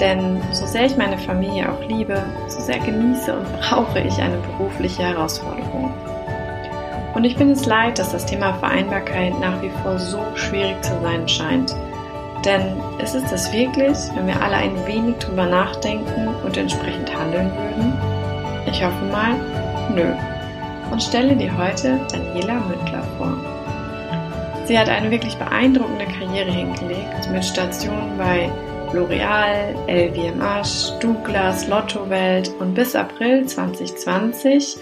Denn so sehr ich meine Familie auch liebe, so sehr genieße und brauche ich eine berufliche Herausforderung. Und ich bin es leid, dass das Thema Vereinbarkeit nach wie vor so schwierig zu sein scheint. Denn ist es das wirklich, wenn wir alle ein wenig drüber nachdenken und entsprechend handeln würden? Ich hoffe mal, nö. Und stelle dir heute Daniela Mündler vor. Sie hat eine wirklich beeindruckende Karriere hingelegt mit Stationen bei L'Oreal, LVMH, Douglas, Lottowelt und bis April 2020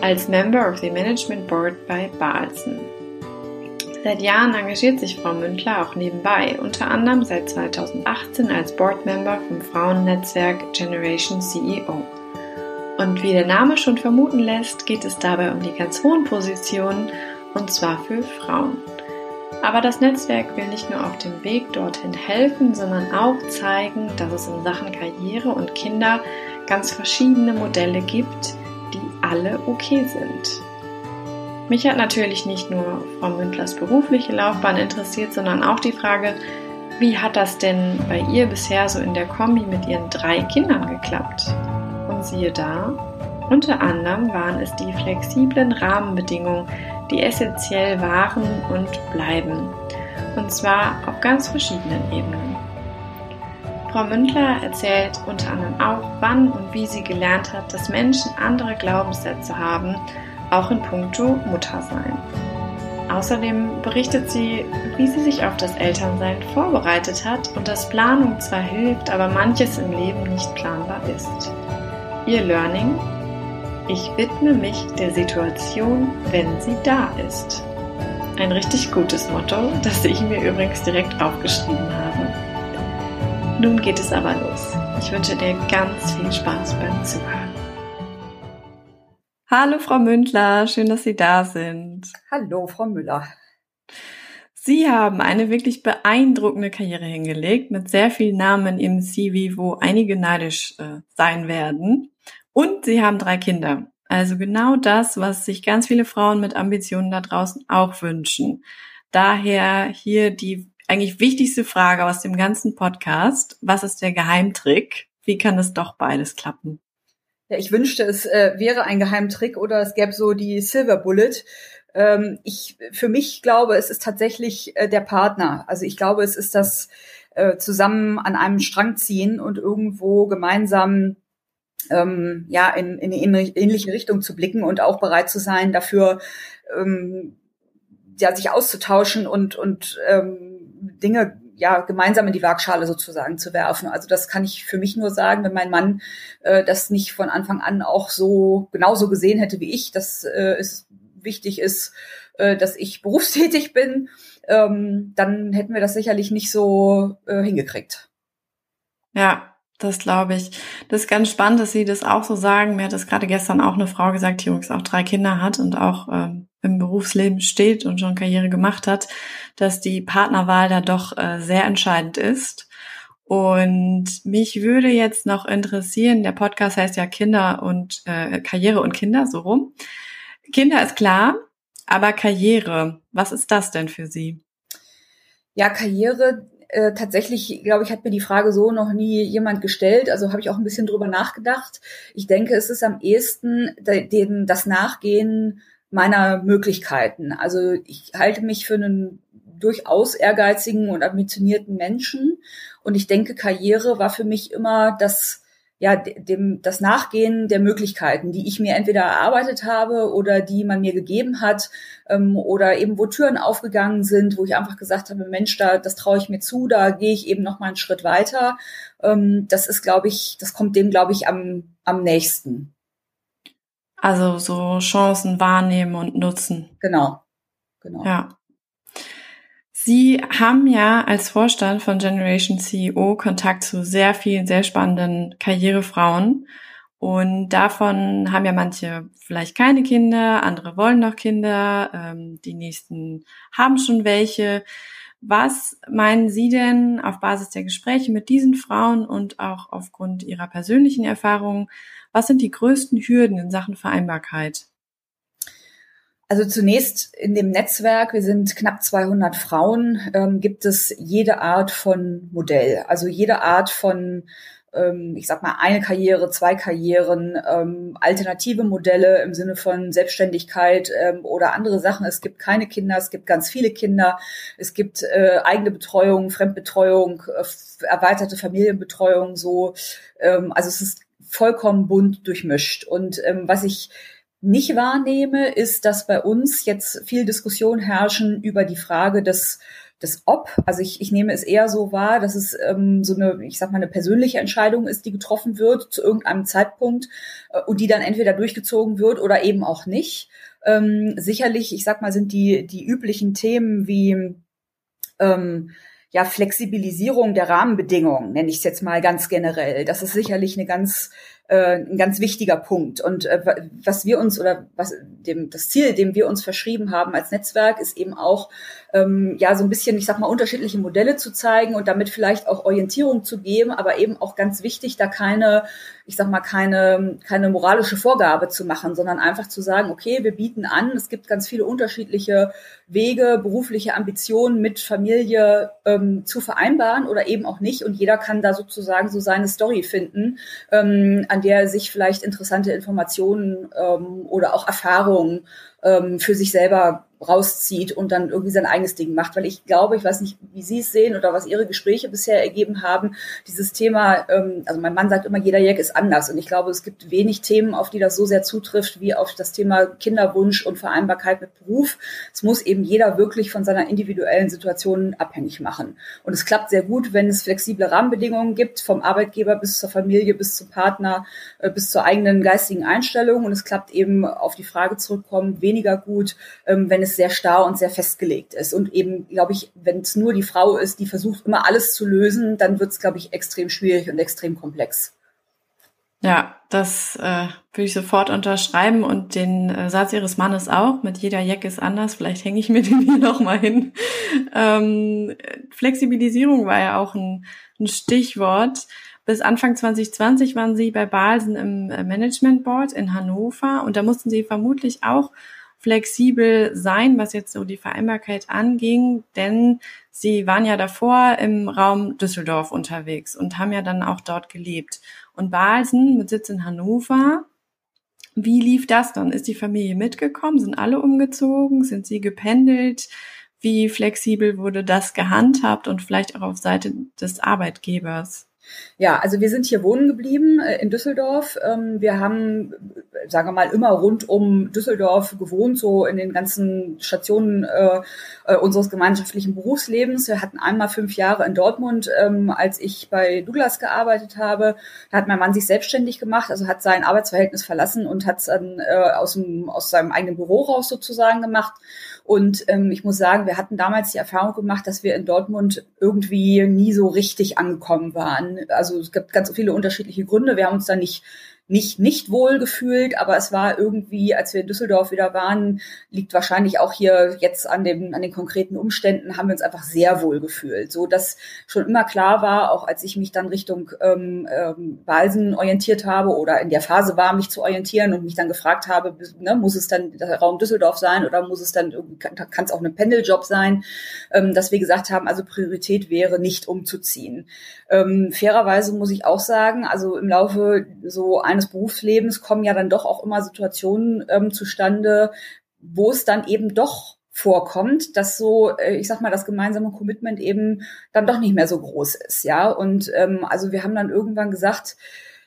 als Member of the Management Board bei Balsen. Seit Jahren engagiert sich Frau Mündler auch nebenbei, unter anderem seit 2018 als Boardmember vom Frauennetzwerk Generation CEO. Und wie der Name schon vermuten lässt, geht es dabei um die ganz hohen Positionen und zwar für Frauen. Aber das Netzwerk will nicht nur auf dem Weg dorthin helfen, sondern auch zeigen, dass es in Sachen Karriere und Kinder ganz verschiedene Modelle gibt, die alle okay sind. Mich hat natürlich nicht nur Frau Mündlers berufliche Laufbahn interessiert, sondern auch die Frage, wie hat das denn bei ihr bisher so in der Kombi mit ihren drei Kindern geklappt? Und siehe da, unter anderem waren es die flexiblen Rahmenbedingungen, die essentiell waren und bleiben. Und zwar auf ganz verschiedenen Ebenen. Frau Mündler erzählt unter anderem auch, wann und wie sie gelernt hat, dass Menschen andere Glaubenssätze haben, auch in puncto Muttersein. Außerdem berichtet sie, wie sie sich auf das Elternsein vorbereitet hat und dass Planung zwar hilft, aber manches im Leben nicht planbar ist. Ihr Learning ich widme mich der Situation, wenn sie da ist. Ein richtig gutes Motto, das ich mir übrigens direkt aufgeschrieben habe. Nun geht es aber los. Ich wünsche dir ganz viel Spaß beim Zuhören. Hallo Frau Mündler, schön, dass Sie da sind. Hallo Frau Müller. Sie haben eine wirklich beeindruckende Karriere hingelegt mit sehr vielen Namen im CV, wo einige neidisch äh, sein werden. Und sie haben drei Kinder. Also genau das, was sich ganz viele Frauen mit Ambitionen da draußen auch wünschen. Daher hier die eigentlich wichtigste Frage aus dem ganzen Podcast. Was ist der Geheimtrick? Wie kann es doch beides klappen? Ja, ich wünschte, es äh, wäre ein Geheimtrick oder es gäbe so die Silver Bullet. Ähm, ich, für mich glaube, es ist tatsächlich äh, der Partner. Also ich glaube, es ist das äh, zusammen an einem Strang ziehen und irgendwo gemeinsam ähm, ja, in, in eine ähnliche Richtung zu blicken und auch bereit zu sein, dafür ähm, ja, sich auszutauschen und, und ähm, Dinge ja gemeinsam in die Waagschale sozusagen zu werfen. Also das kann ich für mich nur sagen, wenn mein Mann äh, das nicht von Anfang an auch so genauso gesehen hätte wie ich, dass äh, es wichtig ist, äh, dass ich berufstätig bin, ähm, dann hätten wir das sicherlich nicht so äh, hingekriegt. Ja, das glaube ich. Das ist ganz spannend, dass Sie das auch so sagen. Mir hat das gerade gestern auch eine Frau gesagt, die übrigens auch drei Kinder hat und auch ähm, im Berufsleben steht und schon Karriere gemacht hat, dass die Partnerwahl da doch äh, sehr entscheidend ist. Und mich würde jetzt noch interessieren, der Podcast heißt ja Kinder und äh, Karriere und Kinder, so rum. Kinder ist klar, aber Karriere, was ist das denn für Sie? Ja, Karriere äh, tatsächlich, glaube ich, hat mir die Frage so noch nie jemand gestellt. Also habe ich auch ein bisschen drüber nachgedacht. Ich denke, es ist am ehesten den, das Nachgehen meiner Möglichkeiten. Also ich halte mich für einen durchaus ehrgeizigen und ambitionierten Menschen. Und ich denke, Karriere war für mich immer das ja, dem, das Nachgehen der Möglichkeiten, die ich mir entweder erarbeitet habe oder die man mir gegeben hat, ähm, oder eben wo Türen aufgegangen sind, wo ich einfach gesagt habe, Mensch, da, das traue ich mir zu, da gehe ich eben noch mal einen Schritt weiter. Ähm, das ist, glaube ich, das kommt dem, glaube ich, am, am nächsten. Also so Chancen wahrnehmen und nutzen. Genau. Genau. Ja. Sie haben ja als Vorstand von Generation CEO Kontakt zu sehr vielen, sehr spannenden Karrierefrauen. Und davon haben ja manche vielleicht keine Kinder, andere wollen noch Kinder, ähm, die nächsten haben schon welche. Was meinen Sie denn auf Basis der Gespräche mit diesen Frauen und auch aufgrund Ihrer persönlichen Erfahrungen, was sind die größten Hürden in Sachen Vereinbarkeit? Also zunächst in dem Netzwerk, wir sind knapp 200 Frauen, ähm, gibt es jede Art von Modell, also jede Art von ähm, ich sag mal, eine Karriere, zwei Karrieren, ähm, alternative Modelle im Sinne von Selbstständigkeit ähm, oder andere Sachen. Es gibt keine Kinder, es gibt ganz viele Kinder, es gibt äh, eigene Betreuung, Fremdbetreuung, äh, erweiterte Familienbetreuung, so. Ähm, also es ist vollkommen bunt durchmischt. Und ähm, was ich nicht wahrnehme, ist, dass bei uns jetzt viel Diskussion herrschen über die Frage des das Ob. Also ich, ich nehme es eher so wahr, dass es ähm, so eine, ich sag mal, eine persönliche Entscheidung ist, die getroffen wird zu irgendeinem Zeitpunkt äh, und die dann entweder durchgezogen wird oder eben auch nicht. Ähm, sicherlich, ich sag mal, sind die, die üblichen Themen wie ähm, ja, Flexibilisierung der Rahmenbedingungen, nenne ich es jetzt mal ganz generell. Das ist sicherlich eine ganz äh, ein ganz wichtiger Punkt. Und äh, was wir uns oder was dem das Ziel, dem wir uns verschrieben haben als Netzwerk, ist eben auch ähm, ja so ein bisschen, ich sag mal, unterschiedliche Modelle zu zeigen und damit vielleicht auch Orientierung zu geben, aber eben auch ganz wichtig, da keine, ich sag mal, keine, keine moralische Vorgabe zu machen, sondern einfach zu sagen, okay, wir bieten an, es gibt ganz viele unterschiedliche Wege, berufliche Ambitionen mit Familie ähm, zu vereinbaren oder eben auch nicht. Und jeder kann da sozusagen so seine Story finden, ähm, an der sich vielleicht interessante Informationen ähm, oder auch Erfahrungen ähm, für sich selber rauszieht und dann irgendwie sein eigenes Ding macht. Weil ich glaube, ich weiß nicht, wie Sie es sehen oder was Ihre Gespräche bisher ergeben haben, dieses Thema, ähm, also mein Mann sagt immer, jeder Jack ist anders. Und ich glaube, es gibt wenig Themen, auf die das so sehr zutrifft, wie auf das Thema Kinderwunsch und Vereinbarkeit mit Beruf. Es muss eben jeder wirklich von seiner individuellen Situation abhängig machen. Und es klappt sehr gut, wenn es flexible Rahmenbedingungen gibt, vom Arbeitgeber bis zur Familie, bis zum Partner, äh, bis zur eigenen geistigen Einstellung. Und es klappt eben auf die Frage zurückkommen, weniger gut, ähm, wenn es sehr starr und sehr festgelegt ist. Und eben, glaube ich, wenn es nur die Frau ist, die versucht immer alles zu lösen, dann wird es, glaube ich, extrem schwierig und extrem komplex. Ja, das äh, würde ich sofort unterschreiben und den äh, Satz ihres Mannes auch. Mit jeder Jack ist anders. Vielleicht hänge ich mir den hier noch mal hin. Ähm, Flexibilisierung war ja auch ein, ein Stichwort. Bis Anfang 2020 waren Sie bei Balsen im äh, Management Board in Hannover und da mussten Sie vermutlich auch flexibel sein, was jetzt so die Vereinbarkeit anging, denn sie waren ja davor im Raum Düsseldorf unterwegs und haben ja dann auch dort gelebt. Und Balsen mit Sitz in Hannover, wie lief das dann? Ist die Familie mitgekommen? Sind alle umgezogen? Sind sie gependelt? Wie flexibel wurde das gehandhabt und vielleicht auch auf Seite des Arbeitgebers? Ja, also wir sind hier wohnen geblieben äh, in Düsseldorf. Ähm, wir haben, sagen wir mal, immer rund um Düsseldorf gewohnt, so in den ganzen Stationen äh, äh, unseres gemeinschaftlichen Berufslebens. Wir hatten einmal fünf Jahre in Dortmund, ähm, als ich bei Douglas gearbeitet habe. Da hat mein Mann sich selbstständig gemacht, also hat sein Arbeitsverhältnis verlassen und hat es dann aus, dem, aus seinem eigenen Büro raus sozusagen gemacht. Und ähm, ich muss sagen, wir hatten damals die Erfahrung gemacht, dass wir in Dortmund irgendwie nie so richtig angekommen waren. Also es gibt ganz viele unterschiedliche Gründe. Wir haben uns da nicht nicht nicht wohl gefühlt, aber es war irgendwie, als wir in Düsseldorf wieder waren, liegt wahrscheinlich auch hier jetzt an dem an den konkreten Umständen, haben wir uns einfach sehr wohl gefühlt, so dass schon immer klar war, auch als ich mich dann Richtung ähm, ähm, Balsen orientiert habe oder in der Phase war, mich zu orientieren und mich dann gefragt habe, ne, muss es dann der Raum Düsseldorf sein oder muss es dann kann es auch ein Pendeljob sein, ähm, dass wir gesagt haben, also Priorität wäre nicht umzuziehen. Ähm, fairerweise muss ich auch sagen, also im Laufe so eines Berufslebens kommen ja dann doch auch immer Situationen ähm, zustande, wo es dann eben doch vorkommt, dass so, äh, ich sag mal, das gemeinsame Commitment eben dann doch nicht mehr so groß ist, ja. Und ähm, also wir haben dann irgendwann gesagt,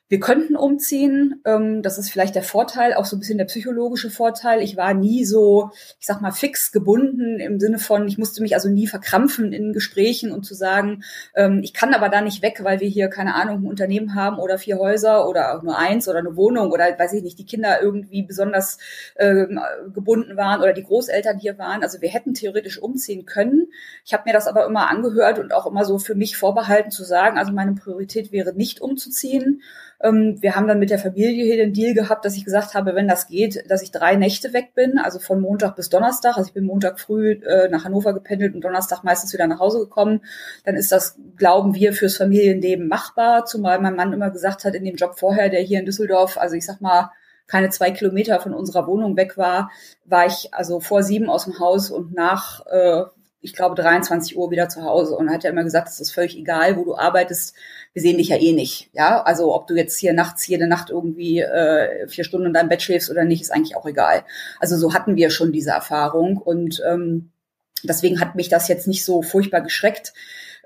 wir könnten umziehen. Ähm, das ist vielleicht der Vorteil, auch so ein bisschen der psychologische Vorteil. Ich war nie so, ich sag mal, fix gebunden im Sinne von, ich musste mich also nie verkrampfen in Gesprächen und zu sagen, ähm, ich kann aber da nicht weg, weil wir hier, keine Ahnung, ein Unternehmen haben oder vier Häuser oder nur eins oder eine Wohnung oder weiß ich nicht, die Kinder irgendwie besonders äh, gebunden waren oder die Großeltern hier waren. Also wir hätten theoretisch umziehen können. Ich habe mir das aber immer angehört und auch immer so für mich vorbehalten zu sagen, also meine Priorität wäre nicht umzuziehen. Ähm, wir haben dann mit der Familie hier den Deal gehabt, dass ich gesagt habe, wenn das geht, dass ich drei Nächte weg bin, also von Montag bis Donnerstag. Also ich bin Montag früh äh, nach Hannover gependelt und Donnerstag meistens wieder nach Hause gekommen. Dann ist das, glauben wir, fürs Familienleben machbar, zumal mein Mann immer gesagt hat, in dem Job vorher, der hier in Düsseldorf, also ich sag mal, keine zwei Kilometer von unserer Wohnung weg war, war ich also vor sieben aus dem Haus und nach äh, ich glaube, 23 Uhr wieder zu Hause und hat ja immer gesagt, es ist völlig egal, wo du arbeitest. Wir sehen dich ja eh nicht. Ja, also ob du jetzt hier nachts jede Nacht irgendwie äh, vier Stunden in deinem Bett schläfst oder nicht, ist eigentlich auch egal. Also so hatten wir schon diese Erfahrung und ähm, deswegen hat mich das jetzt nicht so furchtbar geschreckt.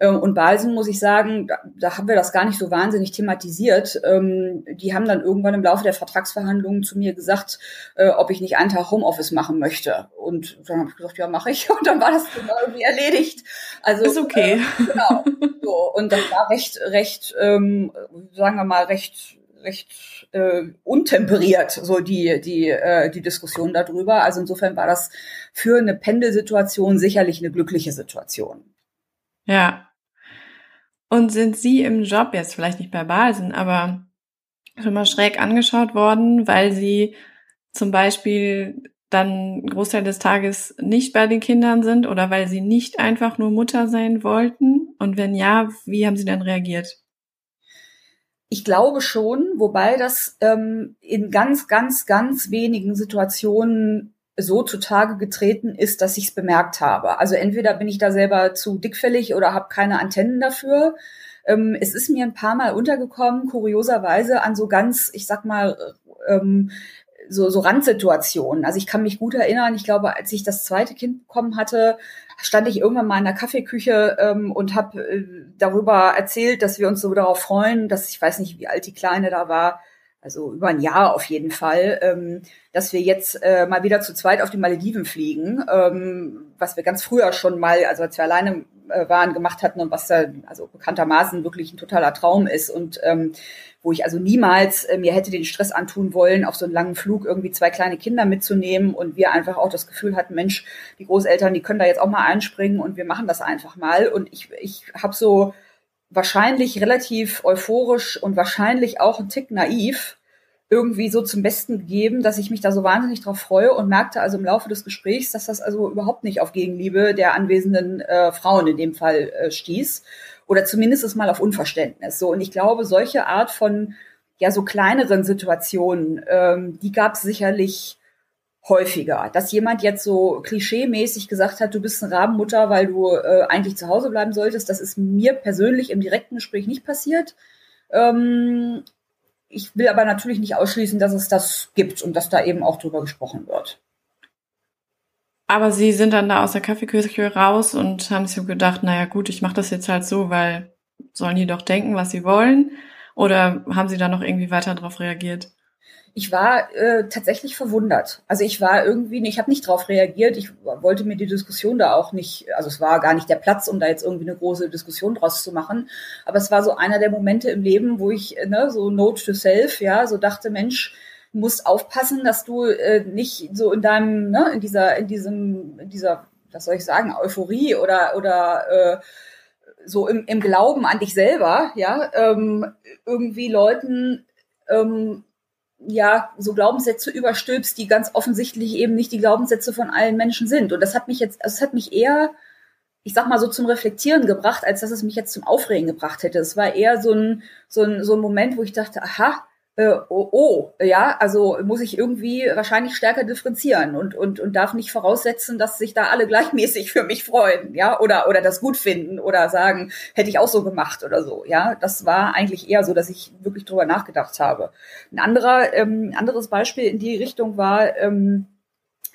Ähm, und Balsen, muss ich sagen, da, da haben wir das gar nicht so wahnsinnig thematisiert. Ähm, die haben dann irgendwann im Laufe der Vertragsverhandlungen zu mir gesagt, äh, ob ich nicht einen Tag Homeoffice machen möchte. Und dann habe ich gesagt, ja, mache ich. Und dann war das irgendwie erledigt. Also ist okay. Äh, genau. So, und das war recht, recht, ähm, sagen wir mal, recht recht äh, untemperiert, so die, die, äh, die Diskussion darüber. Also insofern war das für eine Pendelsituation sicherlich eine glückliche Situation. Ja, und sind Sie im Job, jetzt vielleicht nicht bei Balsen, aber schon mal schräg angeschaut worden, weil Sie zum Beispiel dann einen Großteil des Tages nicht bei den Kindern sind oder weil Sie nicht einfach nur Mutter sein wollten? Und wenn ja, wie haben Sie dann reagiert? Ich glaube schon, wobei das ähm, in ganz, ganz, ganz wenigen Situationen so zutage getreten ist, dass ich es bemerkt habe. Also entweder bin ich da selber zu dickfällig oder habe keine Antennen dafür. Ähm, es ist mir ein paar Mal untergekommen, kurioserweise an so ganz, ich sag mal, ähm, so, so Randsituationen. Also ich kann mich gut erinnern, ich glaube, als ich das zweite Kind bekommen hatte, stand ich irgendwann mal in der Kaffeeküche ähm, und habe äh, darüber erzählt, dass wir uns so darauf freuen, dass ich weiß nicht, wie alt die Kleine da war, also über ein Jahr auf jeden Fall, ähm, dass wir jetzt äh, mal wieder zu zweit auf die Malediven fliegen, ähm, was wir ganz früher schon mal, also als wir alleine äh, waren, gemacht hatten und was da also bekanntermaßen wirklich ein totaler Traum ist und ähm, wo ich also niemals äh, mir hätte den Stress antun wollen, auf so einen langen Flug irgendwie zwei kleine Kinder mitzunehmen und wir einfach auch das Gefühl hatten, Mensch, die Großeltern, die können da jetzt auch mal einspringen und wir machen das einfach mal. Und ich ich habe so wahrscheinlich relativ euphorisch und wahrscheinlich auch ein Tick naiv irgendwie so zum Besten gegeben, dass ich mich da so wahnsinnig drauf freue und merkte also im Laufe des Gesprächs, dass das also überhaupt nicht auf Gegenliebe der anwesenden äh, Frauen in dem Fall äh, stieß oder zumindest mal auf Unverständnis. So und ich glaube, solche Art von ja so kleineren Situationen, ähm, die gab es sicherlich häufiger, dass jemand jetzt so klischeemäßig gesagt hat, du bist eine Rabenmutter, weil du äh, eigentlich zu Hause bleiben solltest. Das ist mir persönlich im direkten Gespräch nicht passiert. Ähm, ich will aber natürlich nicht ausschließen, dass es das gibt und dass da eben auch drüber gesprochen wird. Aber Sie sind dann da aus der Kaffeeküche raus und haben sich gedacht, naja gut, ich mache das jetzt halt so, weil sollen die doch denken, was sie wollen? Oder haben Sie da noch irgendwie weiter darauf reagiert? Ich war äh, tatsächlich verwundert. Also ich war irgendwie, ich habe nicht darauf reagiert. Ich wollte mir die Diskussion da auch nicht, also es war gar nicht der Platz, um da jetzt irgendwie eine große Diskussion draus zu machen. Aber es war so einer der Momente im Leben, wo ich ne, so Note to Self, ja, so dachte, Mensch, musst aufpassen, dass du äh, nicht so in deinem, ne, in dieser, in diesem, in dieser, was soll ich sagen, Euphorie oder oder äh, so im, im Glauben an dich selber, ja, ähm, irgendwie Leuten ähm, ja, so Glaubenssätze überstülpst, die ganz offensichtlich eben nicht die Glaubenssätze von allen Menschen sind. Und das hat mich jetzt, also es hat mich eher, ich sag mal so zum Reflektieren gebracht, als dass es mich jetzt zum Aufregen gebracht hätte. Es war eher so ein, so ein, so ein Moment, wo ich dachte, aha, äh, oh, oh, ja, also muss ich irgendwie wahrscheinlich stärker differenzieren und, und, und darf nicht voraussetzen, dass sich da alle gleichmäßig für mich freuen, ja, oder, oder das gut finden oder sagen, hätte ich auch so gemacht oder so, ja. Das war eigentlich eher so, dass ich wirklich drüber nachgedacht habe. Ein anderer, ähm, anderes Beispiel in die Richtung war, ähm,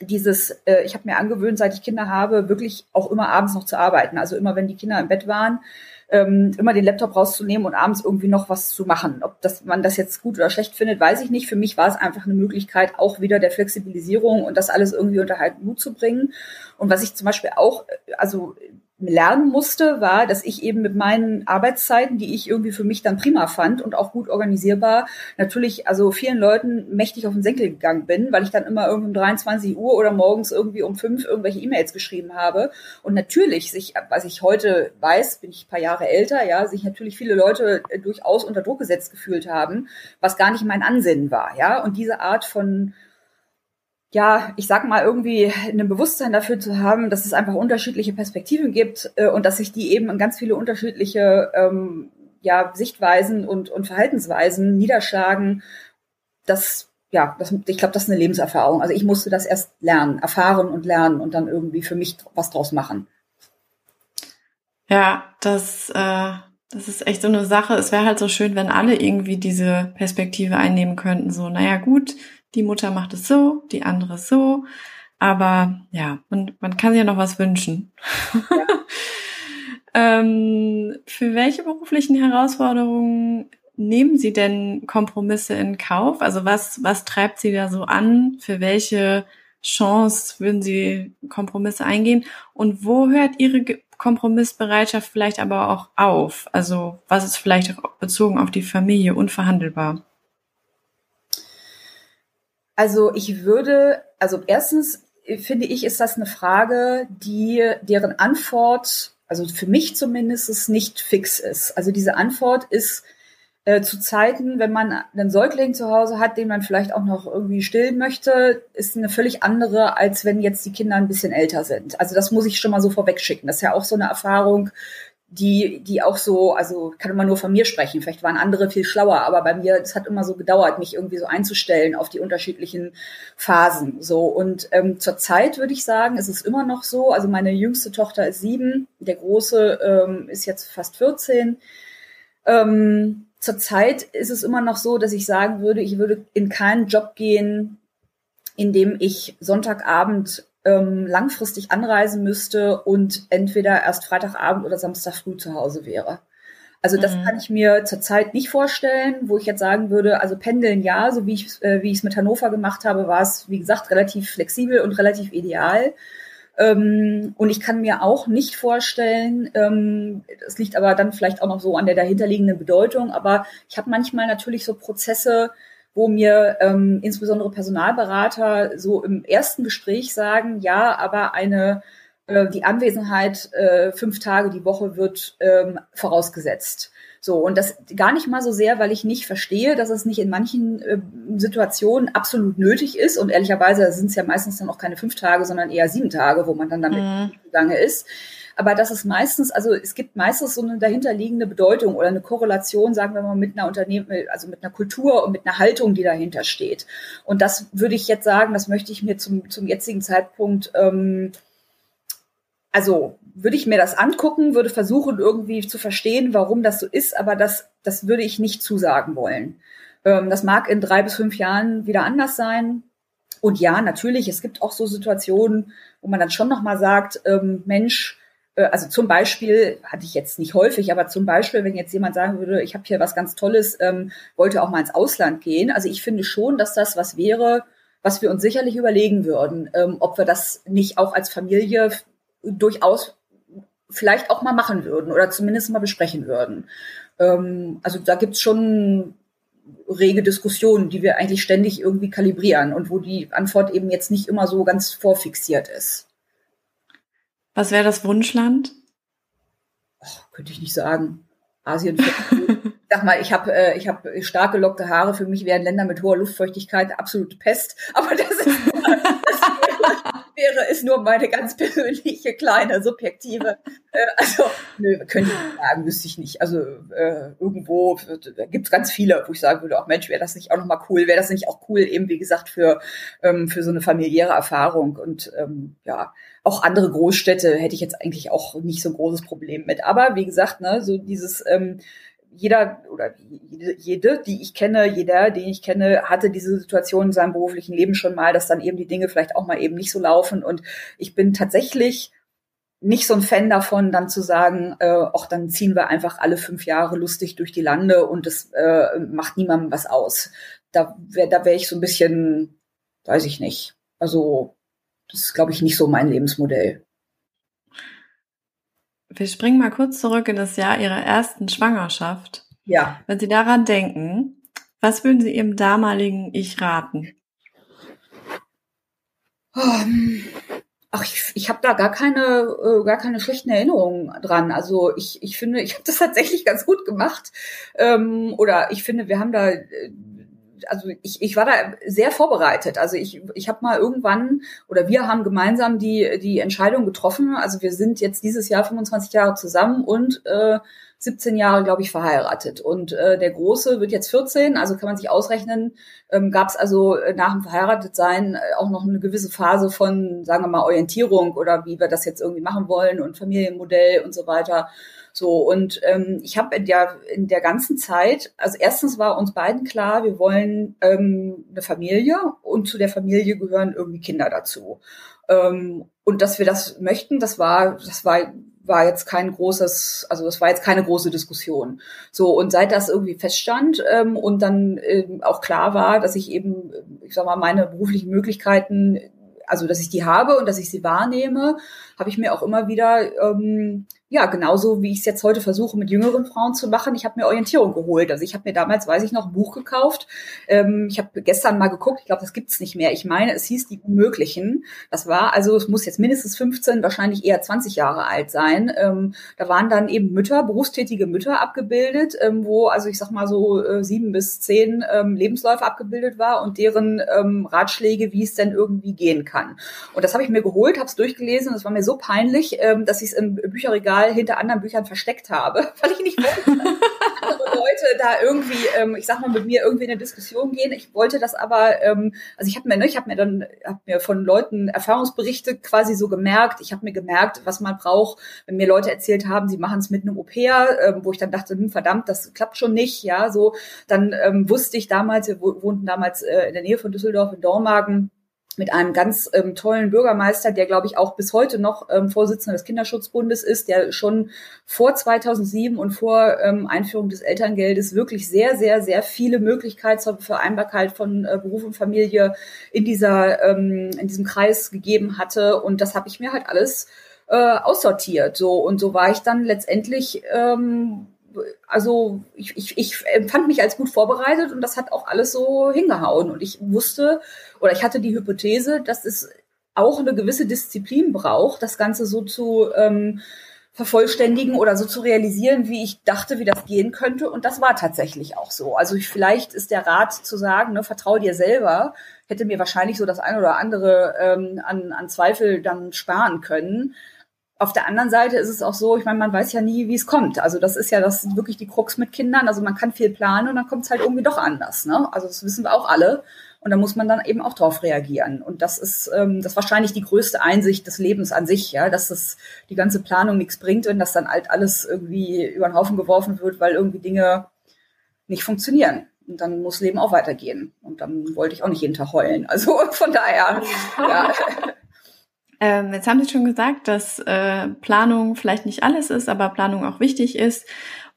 dieses, äh, ich habe mir angewöhnt, seit ich Kinder habe, wirklich auch immer abends noch zu arbeiten. Also immer, wenn die Kinder im Bett waren, ähm, immer den Laptop rauszunehmen und abends irgendwie noch was zu machen. Ob das, man das jetzt gut oder schlecht findet, weiß ich nicht. Für mich war es einfach eine Möglichkeit, auch wieder der Flexibilisierung und das alles irgendwie unter Mut zu bringen. Und was ich zum Beispiel auch, also lernen musste, war, dass ich eben mit meinen Arbeitszeiten, die ich irgendwie für mich dann prima fand und auch gut organisierbar, natürlich also vielen Leuten mächtig auf den Senkel gegangen bin, weil ich dann immer irgendwie um 23 Uhr oder morgens irgendwie um fünf irgendwelche E-Mails geschrieben habe. Und natürlich sich, was ich heute weiß, bin ich ein paar Jahre älter, ja, sich natürlich viele Leute äh, durchaus unter Druck gesetzt gefühlt haben, was gar nicht mein Ansinnen war, ja. Und diese Art von ja, ich sag mal, irgendwie ein Bewusstsein dafür zu haben, dass es einfach unterschiedliche Perspektiven gibt äh, und dass sich die eben in ganz viele unterschiedliche ähm, ja, Sichtweisen und, und Verhaltensweisen niederschlagen, das, ja, das, ich glaube, das ist eine Lebenserfahrung. Also ich musste das erst lernen, erfahren und lernen und dann irgendwie für mich was draus machen. Ja, das, äh, das ist echt so eine Sache. Es wäre halt so schön, wenn alle irgendwie diese Perspektive einnehmen könnten. So, naja, gut, die Mutter macht es so, die andere so. Aber ja, man, man kann sich ja noch was wünschen. Ja. ähm, für welche beruflichen Herausforderungen nehmen Sie denn Kompromisse in Kauf? Also was, was treibt Sie da so an? Für welche Chance würden Sie Kompromisse eingehen? Und wo hört Ihre Kompromissbereitschaft vielleicht aber auch auf? Also was ist vielleicht auch bezogen auf die Familie unverhandelbar? Also ich würde, also erstens finde ich, ist das eine Frage, die deren Antwort, also für mich zumindest, nicht fix ist. Also diese Antwort ist äh, zu Zeiten, wenn man einen Säugling zu Hause hat, den man vielleicht auch noch irgendwie stillen möchte, ist eine völlig andere, als wenn jetzt die Kinder ein bisschen älter sind. Also das muss ich schon mal so vorwegschicken. Das ist ja auch so eine Erfahrung, die, die auch so, also kann immer nur von mir sprechen, vielleicht waren andere viel schlauer, aber bei mir, es hat immer so gedauert, mich irgendwie so einzustellen auf die unterschiedlichen Phasen. So und ähm, zur Zeit würde ich sagen, ist es immer noch so. Also meine jüngste Tochter ist sieben, der große ähm, ist jetzt fast 14. Ähm, zur Zeit ist es immer noch so, dass ich sagen würde, ich würde in keinen Job gehen, in dem ich Sonntagabend ähm, langfristig anreisen müsste und entweder erst Freitagabend oder Samstag früh zu Hause wäre. Also das mhm. kann ich mir zurzeit nicht vorstellen, wo ich jetzt sagen würde, also pendeln ja, so wie ich äh, wie ich es mit Hannover gemacht habe, war es wie gesagt relativ flexibel und relativ ideal. Ähm, und ich kann mir auch nicht vorstellen, ähm, das liegt aber dann vielleicht auch noch so an der dahinterliegenden Bedeutung, aber ich habe manchmal natürlich so Prozesse, wo mir ähm, insbesondere Personalberater so im ersten Gespräch sagen, ja, aber eine äh, die Anwesenheit äh, fünf Tage die Woche wird ähm, vorausgesetzt. So, und das gar nicht mal so sehr, weil ich nicht verstehe, dass es nicht in manchen äh, Situationen absolut nötig ist. Und ehrlicherweise sind es ja meistens dann auch keine fünf Tage, sondern eher sieben Tage, wo man dann damit mhm. gegangen ist. Aber das ist meistens, also es gibt meistens so eine dahinterliegende Bedeutung oder eine Korrelation, sagen wir mal, mit einer Unternehmen, also mit einer Kultur und mit einer Haltung, die dahinter steht. Und das würde ich jetzt sagen, das möchte ich mir zum, zum jetzigen Zeitpunkt, ähm, also würde ich mir das angucken, würde versuchen irgendwie zu verstehen, warum das so ist, aber das, das würde ich nicht zusagen wollen. Ähm, das mag in drei bis fünf Jahren wieder anders sein. Und ja, natürlich, es gibt auch so Situationen, wo man dann schon nochmal sagt, ähm, Mensch, also zum Beispiel, hatte ich jetzt nicht häufig, aber zum Beispiel, wenn jetzt jemand sagen würde, ich habe hier was ganz Tolles, ähm, wollte auch mal ins Ausland gehen. Also ich finde schon, dass das was wäre, was wir uns sicherlich überlegen würden, ähm, ob wir das nicht auch als Familie durchaus vielleicht auch mal machen würden oder zumindest mal besprechen würden. Ähm, also da gibt's schon rege Diskussionen, die wir eigentlich ständig irgendwie kalibrieren und wo die Antwort eben jetzt nicht immer so ganz vorfixiert ist. Was wäre das Wunschland? Oh, könnte ich nicht sagen. Asien. Sag mal, ich habe äh, ich habe stark gelockte Haare. Für mich wären Länder mit hoher Luftfeuchtigkeit absolute Pest. Aber das ist, das wäre es nur meine ganz persönliche kleine subjektive. Äh, also nö, könnte ich sagen, wüsste ich nicht. Also äh, irgendwo da gibt es ganz viele, wo ich sagen würde, auch Mensch, wäre das nicht auch noch mal cool? Wäre das nicht auch cool eben wie gesagt für ähm, für so eine familiäre Erfahrung und ähm, ja auch andere Großstädte hätte ich jetzt eigentlich auch nicht so ein großes Problem mit. Aber wie gesagt, ne, so dieses ähm, jeder oder jede, die ich kenne, jeder, den ich kenne, hatte diese Situation in seinem beruflichen Leben schon mal, dass dann eben die Dinge vielleicht auch mal eben nicht so laufen. Und ich bin tatsächlich nicht so ein Fan davon, dann zu sagen, äh, auch dann ziehen wir einfach alle fünf Jahre lustig durch die Lande und das äh, macht niemandem was aus. Da wäre da wär ich so ein bisschen, weiß ich nicht. Also das ist, glaube ich, nicht so mein Lebensmodell. Wir springen mal kurz zurück in das Jahr Ihrer ersten Schwangerschaft. Ja. Wenn Sie daran denken, was würden Sie Ihrem damaligen Ich raten? Um, ach, ich, ich habe da gar keine, äh, gar keine schlechten Erinnerungen dran. Also ich, ich finde, ich habe das tatsächlich ganz gut gemacht. Ähm, oder ich finde, wir haben da äh, also ich, ich war da sehr vorbereitet. Also ich, ich habe mal irgendwann oder wir haben gemeinsam die, die Entscheidung getroffen. Also wir sind jetzt dieses Jahr 25 Jahre zusammen und äh, 17 Jahre, glaube ich, verheiratet. Und äh, der Große wird jetzt 14, also kann man sich ausrechnen, ähm, gab es also äh, nach dem Verheiratetsein äh, auch noch eine gewisse Phase von, sagen wir mal, Orientierung oder wie wir das jetzt irgendwie machen wollen und Familienmodell und so weiter. So, und ähm, ich habe in der, in der ganzen Zeit, also erstens war uns beiden klar, wir wollen ähm, eine Familie und zu der Familie gehören irgendwie Kinder dazu. Ähm, und dass wir das möchten, das war, das war war jetzt kein großes, also das war jetzt keine große Diskussion. So und seit das irgendwie feststand ähm, und dann ähm, auch klar war, dass ich eben, ich sag mal, meine beruflichen Möglichkeiten, also dass ich die habe und dass ich sie wahrnehme, habe ich mir auch immer wieder ähm, ja, genauso wie ich es jetzt heute versuche, mit jüngeren Frauen zu machen. Ich habe mir Orientierung geholt. Also ich habe mir damals, weiß ich noch, ein Buch gekauft. Ähm, ich habe gestern mal geguckt, ich glaube, das gibt's nicht mehr. Ich meine, es hieß Die Unmöglichen. Das war, also es muss jetzt mindestens 15, wahrscheinlich eher 20 Jahre alt sein. Ähm, da waren dann eben Mütter, berufstätige Mütter abgebildet, ähm, wo, also ich sag mal so äh, sieben bis zehn ähm, Lebensläufe abgebildet war und deren ähm, Ratschläge, wie es denn irgendwie gehen kann. Und das habe ich mir geholt, habe es durchgelesen. Das war mir so peinlich, ähm, dass ich es im Bücherregal Regal hinter anderen Büchern versteckt habe, weil ich nicht wollte, andere Leute da irgendwie, ähm, ich sag mal, mit mir irgendwie in eine Diskussion gehen. Ich wollte das aber, ähm, also ich habe mir, ne, ich habe mir dann, habe mir von Leuten Erfahrungsberichte quasi so gemerkt. Ich habe mir gemerkt, was man braucht, wenn mir Leute erzählt haben, sie machen es mit einem Au-pair, ähm, wo ich dann dachte, hm, verdammt, das klappt schon nicht, ja, so. Dann ähm, wusste ich damals, wir wohnten damals äh, in der Nähe von Düsseldorf in Dormagen, mit einem ganz ähm, tollen Bürgermeister, der, glaube ich, auch bis heute noch ähm, Vorsitzender des Kinderschutzbundes ist, der schon vor 2007 und vor ähm, Einführung des Elterngeldes wirklich sehr, sehr, sehr viele Möglichkeiten zur Vereinbarkeit von äh, Beruf und Familie in dieser ähm, in diesem Kreis gegeben hatte. Und das habe ich mir halt alles äh, aussortiert. So und so war ich dann letztendlich ähm, also ich, ich, ich empfand mich als gut vorbereitet und das hat auch alles so hingehauen. Und ich wusste oder ich hatte die Hypothese, dass es auch eine gewisse Disziplin braucht, das Ganze so zu ähm, vervollständigen oder so zu realisieren, wie ich dachte, wie das gehen könnte. Und das war tatsächlich auch so. Also ich, vielleicht ist der Rat zu sagen, ne, vertraue dir selber, hätte mir wahrscheinlich so das eine oder andere ähm, an, an Zweifel dann sparen können. Auf der anderen Seite ist es auch so, ich meine, man weiß ja nie, wie es kommt. Also das ist ja das wirklich die Krux mit Kindern. Also man kann viel planen und dann kommt es halt irgendwie doch anders. Ne? Also das wissen wir auch alle. Und da muss man dann eben auch drauf reagieren. Und das ist ähm, das ist wahrscheinlich die größte Einsicht des Lebens an sich, ja, dass das die ganze Planung nichts bringt und dass dann halt alles irgendwie über den Haufen geworfen wird, weil irgendwie Dinge nicht funktionieren. Und dann muss Leben auch weitergehen. Und dann wollte ich auch nicht jeden Tag heulen. Also von daher, ja. Ähm, jetzt haben Sie schon gesagt, dass äh, Planung vielleicht nicht alles ist, aber Planung auch wichtig ist.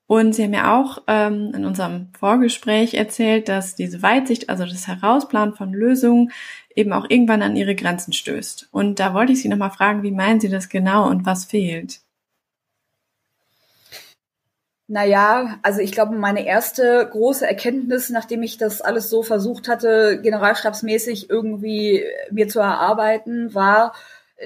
Und Sie haben ja auch ähm, in unserem Vorgespräch erzählt, dass diese Weitsicht, also das Herausplanen von Lösungen, eben auch irgendwann an ihre Grenzen stößt. Und da wollte ich Sie nochmal fragen, wie meinen Sie das genau und was fehlt? Naja, also ich glaube, meine erste große Erkenntnis, nachdem ich das alles so versucht hatte, generalstabsmäßig irgendwie mir zu erarbeiten, war,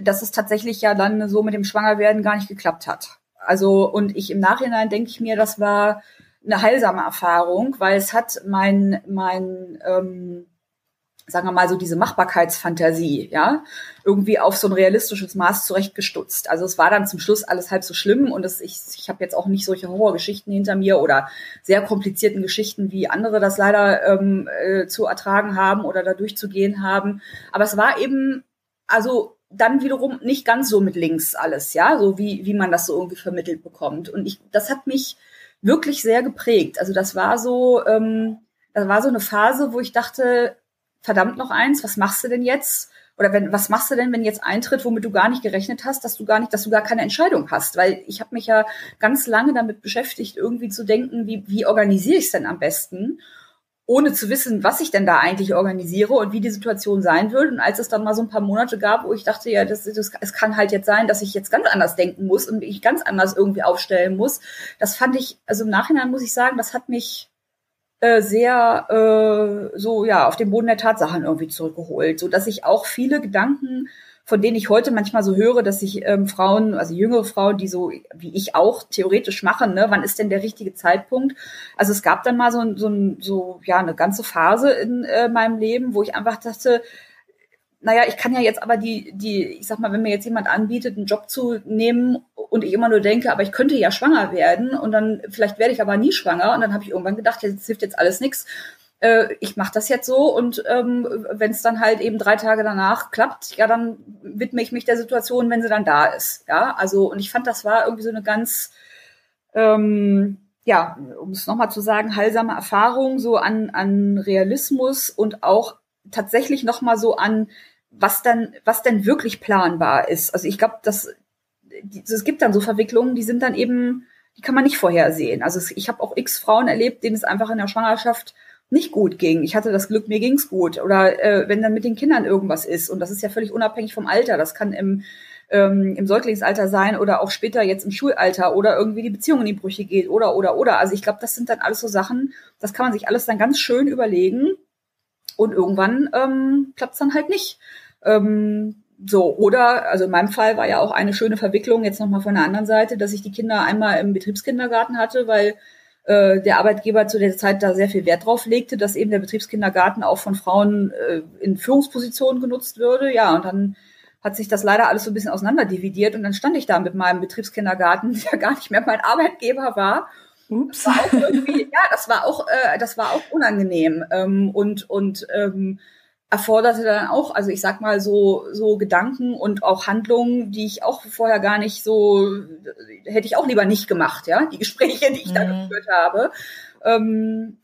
dass es tatsächlich ja dann so mit dem Schwangerwerden gar nicht geklappt hat. Also, und ich im Nachhinein denke ich mir, das war eine heilsame Erfahrung, weil es hat mein, mein, ähm, sagen wir mal so diese Machbarkeitsfantasie, ja, irgendwie auf so ein realistisches Maß zurechtgestutzt. Also es war dann zum Schluss alles halb so schlimm und es, ich, ich habe jetzt auch nicht solche Horrorgeschichten hinter mir oder sehr komplizierten Geschichten, wie andere das leider ähm, äh, zu ertragen haben oder da durchzugehen haben. Aber es war eben, also dann wiederum nicht ganz so mit links alles, ja, so wie, wie man das so irgendwie vermittelt bekommt. Und ich, das hat mich wirklich sehr geprägt. Also das war so, ähm, das war so eine Phase, wo ich dachte, verdammt noch eins, was machst du denn jetzt? oder wenn, was machst du denn, wenn jetzt eintritt, womit du gar nicht gerechnet hast, dass du gar nicht, dass du gar keine Entscheidung hast? Weil ich habe mich ja ganz lange damit beschäftigt, irgendwie zu denken, wie, wie organisiere ich es denn am besten? Ohne zu wissen, was ich denn da eigentlich organisiere und wie die Situation sein wird. Und als es dann mal so ein paar Monate gab, wo ich dachte, ja, das, das, es kann halt jetzt sein, dass ich jetzt ganz anders denken muss und mich ganz anders irgendwie aufstellen muss. Das fand ich, also im Nachhinein muss ich sagen, das hat mich äh, sehr äh, so ja auf den Boden der Tatsachen irgendwie zurückgeholt, so dass ich auch viele Gedanken von denen ich heute manchmal so höre, dass sich ähm, Frauen, also jüngere Frauen, die so wie ich auch theoretisch machen, ne, wann ist denn der richtige Zeitpunkt? Also es gab dann mal so, so, so ja eine ganze Phase in äh, meinem Leben, wo ich einfach dachte, naja, ich kann ja jetzt aber die, die, ich sag mal, wenn mir jetzt jemand anbietet, einen Job zu nehmen und ich immer nur denke, aber ich könnte ja schwanger werden und dann vielleicht werde ich aber nie schwanger und dann habe ich irgendwann gedacht, jetzt hilft jetzt alles nichts. Äh, ich mache das jetzt so und ähm, wenn es dann halt eben drei Tage danach klappt, ja, dann widme ich mich der Situation, wenn sie dann da ist. Ja, also und ich fand, das war irgendwie so eine ganz ähm, ja, um es nochmal zu sagen, heilsame Erfahrung so an, an Realismus und auch tatsächlich nochmal so an was dann, was denn wirklich planbar ist. Also ich glaube, dass es gibt dann so Verwicklungen, die sind dann eben, die kann man nicht vorhersehen. Also ich habe auch x Frauen erlebt, denen es einfach in der Schwangerschaft nicht gut ging. Ich hatte das Glück, mir ging's gut. Oder äh, wenn dann mit den Kindern irgendwas ist, und das ist ja völlig unabhängig vom Alter, das kann im, ähm, im Säuglingsalter sein oder auch später jetzt im Schulalter oder irgendwie die Beziehung in die Brüche geht oder oder oder. Also ich glaube, das sind dann alles so Sachen, das kann man sich alles dann ganz schön überlegen und irgendwann ähm, klappt dann halt nicht. Ähm, so, oder, also in meinem Fall war ja auch eine schöne Verwicklung, jetzt nochmal von der anderen Seite, dass ich die Kinder einmal im Betriebskindergarten hatte, weil äh, der Arbeitgeber zu der Zeit da sehr viel Wert drauf legte, dass eben der Betriebskindergarten auch von Frauen äh, in Führungspositionen genutzt würde. Ja, und dann hat sich das leider alles so ein bisschen auseinanderdividiert und dann stand ich da mit meinem Betriebskindergarten, der gar nicht mehr mein Arbeitgeber war. Ups. Das war auch irgendwie, ja, das war auch, äh, das war auch unangenehm ähm, und und ähm, erforderte dann auch, also ich sag mal so, so Gedanken und auch Handlungen, die ich auch vorher gar nicht so, hätte ich auch lieber nicht gemacht, ja, die Gespräche, die ich mhm. da geführt habe. Ähm,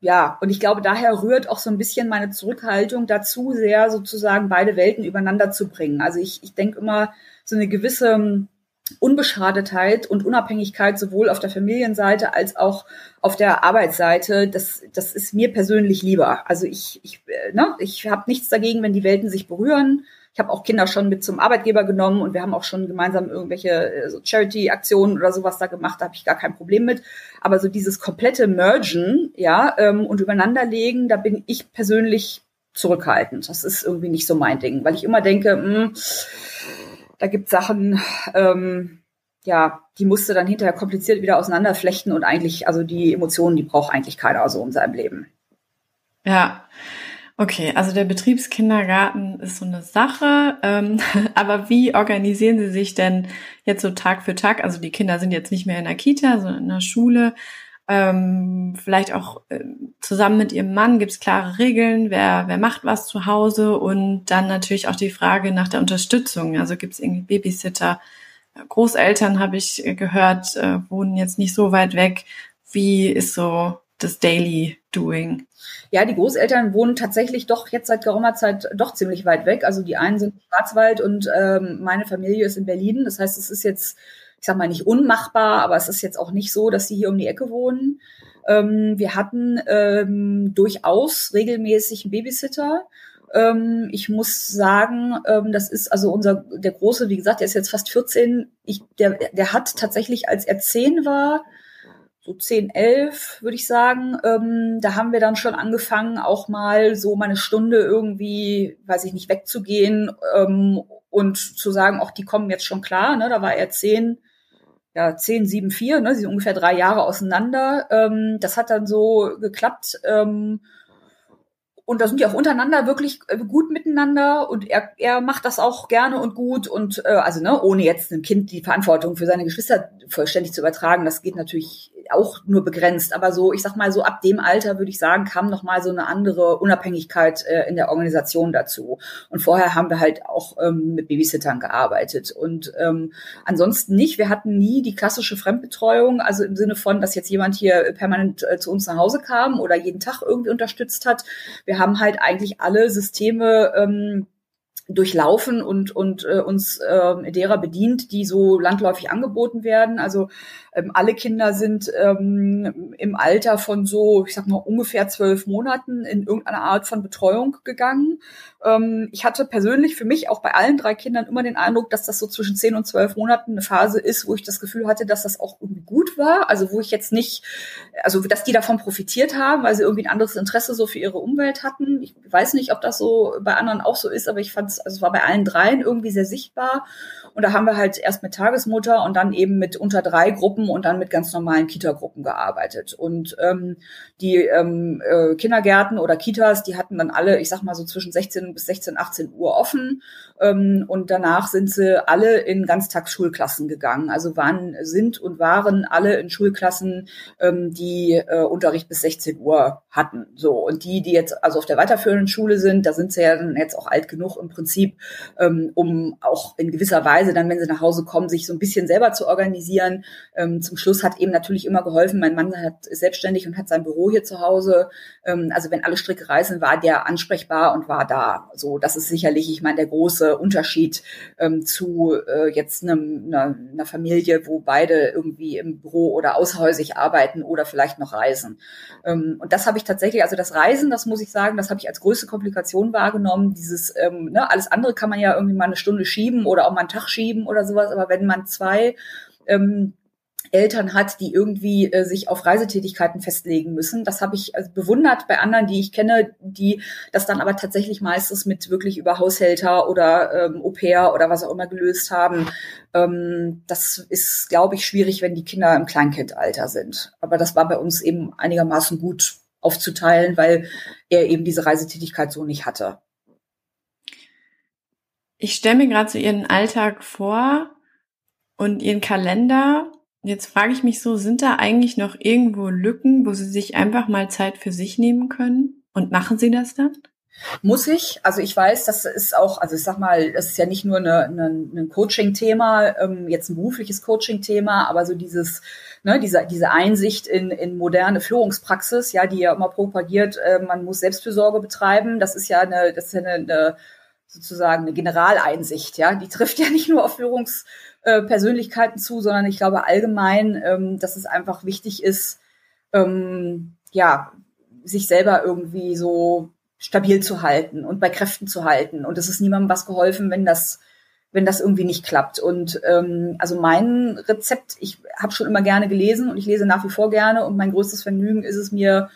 ja, und ich glaube, daher rührt auch so ein bisschen meine Zurückhaltung dazu, sehr sozusagen beide Welten übereinander zu bringen. Also ich, ich denke immer, so eine gewisse Unbeschadetheit und Unabhängigkeit sowohl auf der Familienseite als auch auf der Arbeitsseite, das, das ist mir persönlich lieber. Also ich, ich, äh, ne, ich habe nichts dagegen, wenn die Welten sich berühren. Ich habe auch Kinder schon mit zum Arbeitgeber genommen und wir haben auch schon gemeinsam irgendwelche äh, so Charity-Aktionen oder sowas da gemacht, da habe ich gar kein Problem mit. Aber so dieses komplette Mergen, ja, ähm, und übereinanderlegen, da bin ich persönlich zurückhaltend. Das ist irgendwie nicht so mein Ding, weil ich immer denke, mh, hm, da gibt Sachen, ähm, ja, die musste dann hinterher kompliziert wieder auseinanderflechten und eigentlich, also die Emotionen, die braucht eigentlich keiner so in seinem Leben. Ja. Okay, also der Betriebskindergarten ist so eine Sache, ähm, aber wie organisieren Sie sich denn jetzt so Tag für Tag? Also die Kinder sind jetzt nicht mehr in der Kita, sondern in der Schule ähm, vielleicht auch äh, zusammen mit ihrem Mann gibt es klare Regeln, wer, wer macht was zu Hause und dann natürlich auch die Frage nach der Unterstützung. Also gibt es irgendwie Babysitter, Großeltern habe ich gehört, äh, wohnen jetzt nicht so weit weg. Wie ist so das Daily Doing? Ja, die Großeltern wohnen tatsächlich doch jetzt seit geraumer Zeit doch ziemlich weit weg. Also die einen sind im Schwarzwald und ähm, meine Familie ist in Berlin. Das heißt, es ist jetzt ich sag mal nicht unmachbar, aber es ist jetzt auch nicht so, dass sie hier um die Ecke wohnen. Ähm, wir hatten ähm, durchaus regelmäßig einen Babysitter. Ähm, ich muss sagen, ähm, das ist also unser, der Große, wie gesagt, der ist jetzt fast 14. Ich, der, der hat tatsächlich, als er 10 war, so 10, 11, würde ich sagen, ähm, da haben wir dann schon angefangen, auch mal so mal eine Stunde irgendwie, weiß ich nicht, wegzugehen ähm, und zu sagen, auch die kommen jetzt schon klar. Ne? Da war er 10 ja, 10, 7, 4, ne, sie sind ungefähr drei Jahre auseinander. Ähm, das hat dann so geklappt. Ähm, und da sind die auch untereinander wirklich äh, gut miteinander und er, er macht das auch gerne und gut und äh, also ne, ohne jetzt einem Kind die Verantwortung für seine Geschwister vollständig zu übertragen, das geht natürlich auch nur begrenzt, aber so, ich sag mal so ab dem Alter würde ich sagen, kam noch mal so eine andere Unabhängigkeit äh, in der Organisation dazu. Und vorher haben wir halt auch ähm, mit Babysittern gearbeitet und ähm, ansonsten nicht. Wir hatten nie die klassische Fremdbetreuung, also im Sinne von, dass jetzt jemand hier permanent äh, zu uns nach Hause kam oder jeden Tag irgendwie unterstützt hat. Wir haben halt eigentlich alle Systeme ähm, durchlaufen und und äh, uns äh, derer bedient, die so landläufig angeboten werden. Also ähm, alle Kinder sind ähm, im Alter von so, ich sag mal ungefähr zwölf Monaten in irgendeine Art von Betreuung gegangen. Ähm, ich hatte persönlich für mich auch bei allen drei Kindern immer den Eindruck, dass das so zwischen zehn und zwölf Monaten eine Phase ist, wo ich das Gefühl hatte, dass das auch irgendwie gut war. Also wo ich jetzt nicht, also dass die davon profitiert haben, weil sie irgendwie ein anderes Interesse so für ihre Umwelt hatten. Ich weiß nicht, ob das so bei anderen auch so ist, aber ich fand es, also es war bei allen dreien irgendwie sehr sichtbar. Und da haben wir halt erst mit Tagesmutter und dann eben mit unter drei Gruppen und dann mit ganz normalen Kita-Gruppen gearbeitet. Und ähm, die ähm, äh, Kindergärten oder Kitas, die hatten dann alle, ich sag mal so zwischen 16 bis 16, 18 Uhr offen. Ähm, und danach sind sie alle in Ganztagsschulklassen gegangen. Also waren, sind und waren alle in Schulklassen, ähm, die äh, Unterricht bis 16 Uhr hatten. So. Und die, die jetzt also auf der weiterführenden Schule sind, da sind sie ja dann jetzt auch alt genug im Prinzip, ähm, um auch in gewisser Weise dann, wenn sie nach Hause kommen, sich so ein bisschen selber zu organisieren. Ähm, zum Schluss hat eben natürlich immer geholfen. Mein Mann hat, ist selbstständig und hat sein Büro hier zu Hause. Ähm, also wenn alle Stricke reißen, war der ansprechbar und war da. So, das ist sicherlich, ich meine, der große Unterschied ähm, zu äh, jetzt einem, einer, einer Familie, wo beide irgendwie im Büro oder aushäusig arbeiten oder vielleicht noch reisen. Ähm, und das habe ich tatsächlich, also das Reisen, das muss ich sagen, das habe ich als größte Komplikation wahrgenommen. Dieses, ähm, ne, alles andere kann man ja irgendwie mal eine Stunde schieben oder auch mal einen Tag schieben oder sowas. Aber wenn man zwei ähm, Eltern hat, die irgendwie äh, sich auf Reisetätigkeiten festlegen müssen. Das habe ich also bewundert bei anderen, die ich kenne, die das dann aber tatsächlich meistens mit wirklich über Haushälter oder ähm, Au pair oder was auch immer gelöst haben. Ähm, das ist, glaube ich, schwierig, wenn die Kinder im Kleinkindalter sind. Aber das war bei uns eben einigermaßen gut aufzuteilen, weil er eben diese Reisetätigkeit so nicht hatte. Ich stelle mir gerade so Ihren Alltag vor und Ihren Kalender Jetzt frage ich mich so, sind da eigentlich noch irgendwo Lücken, wo Sie sich einfach mal Zeit für sich nehmen können? Und machen Sie das dann? Muss ich? Also ich weiß, das ist auch, also ich sag mal, das ist ja nicht nur eine, eine, ein Coaching-Thema, ähm, jetzt ein berufliches Coaching-Thema, aber so dieses, ne, diese, diese Einsicht in, in moderne Führungspraxis, ja, die ja immer propagiert, äh, man muss Selbstfürsorge betreiben, das ist ja eine, das ist ja eine, eine sozusagen eine Generaleinsicht, ja, die trifft ja nicht nur auf Führungs äh, Persönlichkeiten zu, sondern ich glaube allgemein, ähm, dass es einfach wichtig ist, ähm, ja, sich selber irgendwie so stabil zu halten und bei Kräften zu halten. Und es ist niemandem was geholfen, wenn das wenn das irgendwie nicht klappt. Und ähm, also mein Rezept, ich habe schon immer gerne gelesen und ich lese nach wie vor gerne und mein größtes Vergnügen ist es mir,